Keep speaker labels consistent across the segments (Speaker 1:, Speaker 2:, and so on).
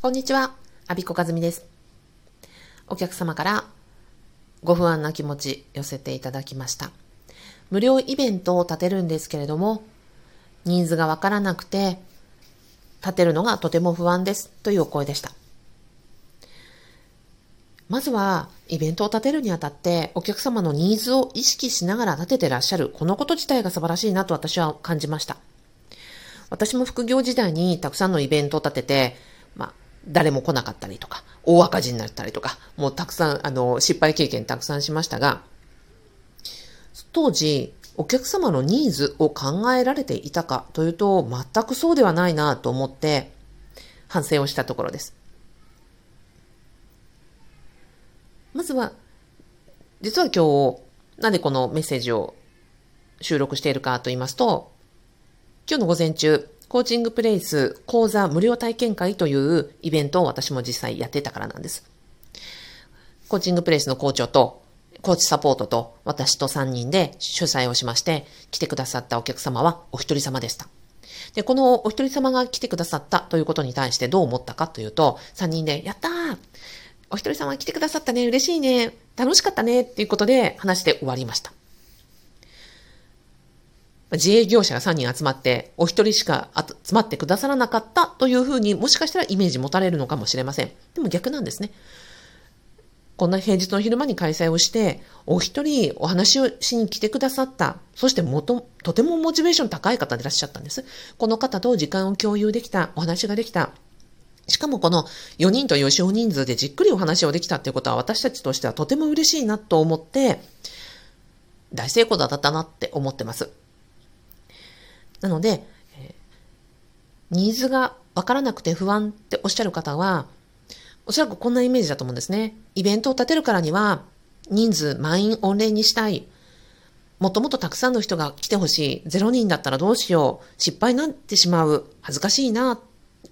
Speaker 1: こんにちは、アビコカズミです。お客様からご不安な気持ち寄せていただきました。無料イベントを立てるんですけれども、ニーズがわからなくて、立てるのがとても不安ですというお声でした。まずは、イベントを立てるにあたって、お客様のニーズを意識しながら立ててらっしゃる、このこと自体が素晴らしいなと私は感じました。私も副業時代にたくさんのイベントを立てて、まあ、誰も来なかったりとか、大赤字になったりとか、もうたくさん、あの、失敗経験たくさんしましたが、当時、お客様のニーズを考えられていたかというと、全くそうではないなと思って、反省をしたところです。まずは、実は今日、なんでこのメッセージを収録しているかと言いますと、今日の午前中、コーチングプレイス講座無料体験会というイベントを私も実際やってたからなんです。コーチングプレイスの校長と、コーチサポートと私と3人で主催をしまして、来てくださったお客様はお一人様でした。で、このお一人様が来てくださったということに対してどう思ったかというと、3人で、やったーお一人様来てくださったね嬉しいね楽しかったねっていうことで話して終わりました。自営業者が3人集まって、お一人しか集まってくださらなかったというふうにもしかしたらイメージ持たれるのかもしれません。でも逆なんですね。こんな平日の昼間に開催をして、お一人お話をしに来てくださった。そしてもと、とてもモチベーション高い方でいらっしゃったんです。この方と時間を共有できた、お話ができた。しかもこの4人という少人数でじっくりお話をできたっていうことは私たちとしてはとても嬉しいなと思って、大成功だったなって思ってます。なので、えニーズがわからなくて不安っておっしゃる方は、おそらくこんなイメージだと思うんですね。イベントを立てるからには、人数満員御礼にしたい。もともとたくさんの人が来てほしい。0人だったらどうしよう。失敗になってしまう。恥ずかしいな。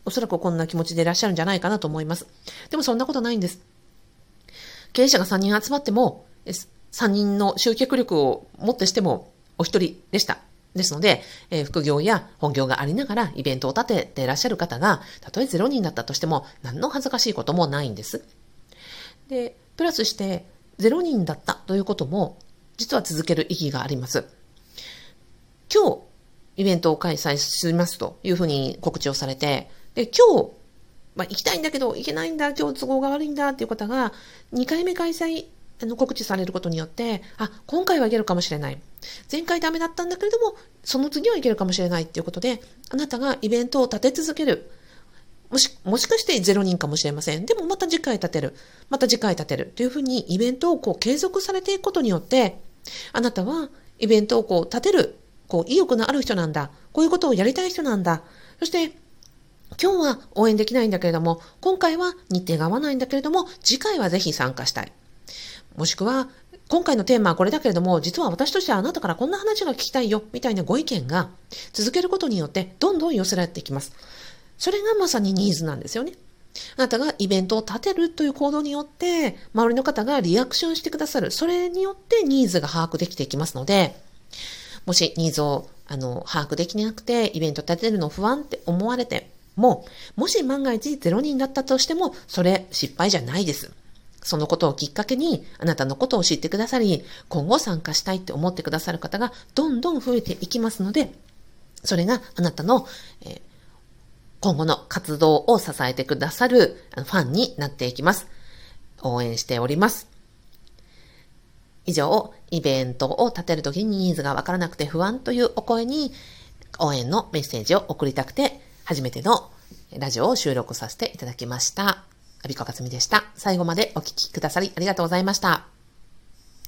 Speaker 1: おそらくこんな気持ちでいらっしゃるんじゃないかなと思います。でもそんなことないんです。経営者が3人集まっても、3人の集客力をもってしてもお一人でした。ですので、えー、副業や本業がありながらイベントを立てていらっしゃる方が、たとえ0人だったとしても、何の恥ずかしいこともないんです。で、プラスして、0人だったということも、実は続ける意義があります。今日、イベントを開催しますというふうに告知をされて、で、今日、まあ、行きたいんだけど、行けないんだ、今日都合が悪いんだっていう方が、2回目開催あの告知されることによって、あ、今回はいけるかもしれない。前回ダメだったんだけれども、その次はいけるかもしれないっていうことで、あなたがイベントを立て続ける。もし、もしかして0人かもしれません。でもまた次回立てる。また次回立てる。というふうにイベントをこう継続されていくことによって、あなたはイベントをこう立てる、こう意欲のある人なんだ。こういうことをやりたい人なんだ。そして、今日は応援できないんだけれども、今回は日程が合わないんだけれども、次回はぜひ参加したい。もしくは、今回のテーマはこれだけれども、実は私としてはあなたからこんな話が聞きたいよ、みたいなご意見が続けることによってどんどん寄せられていきます。それがまさにニーズなんですよね。あなたがイベントを立てるという行動によって、周りの方がリアクションしてくださる。それによってニーズが把握できていきますので、もしニーズをあの把握できなくて、イベント立てるの不安って思われても、もし万が一0人だったとしても、それ失敗じゃないです。そのことをきっかけに、あなたのことを知ってくださり、今後参加したいって思ってくださる方がどんどん増えていきますので、それがあなたの、えー、今後の活動を支えてくださるファンになっていきます。応援しております。以上、イベントを立てるときにニーズがわからなくて不安というお声に応援のメッセージを送りたくて、初めてのラジオを収録させていただきました。アビコカツミでした。最後までお聴きくださりありがとうございました。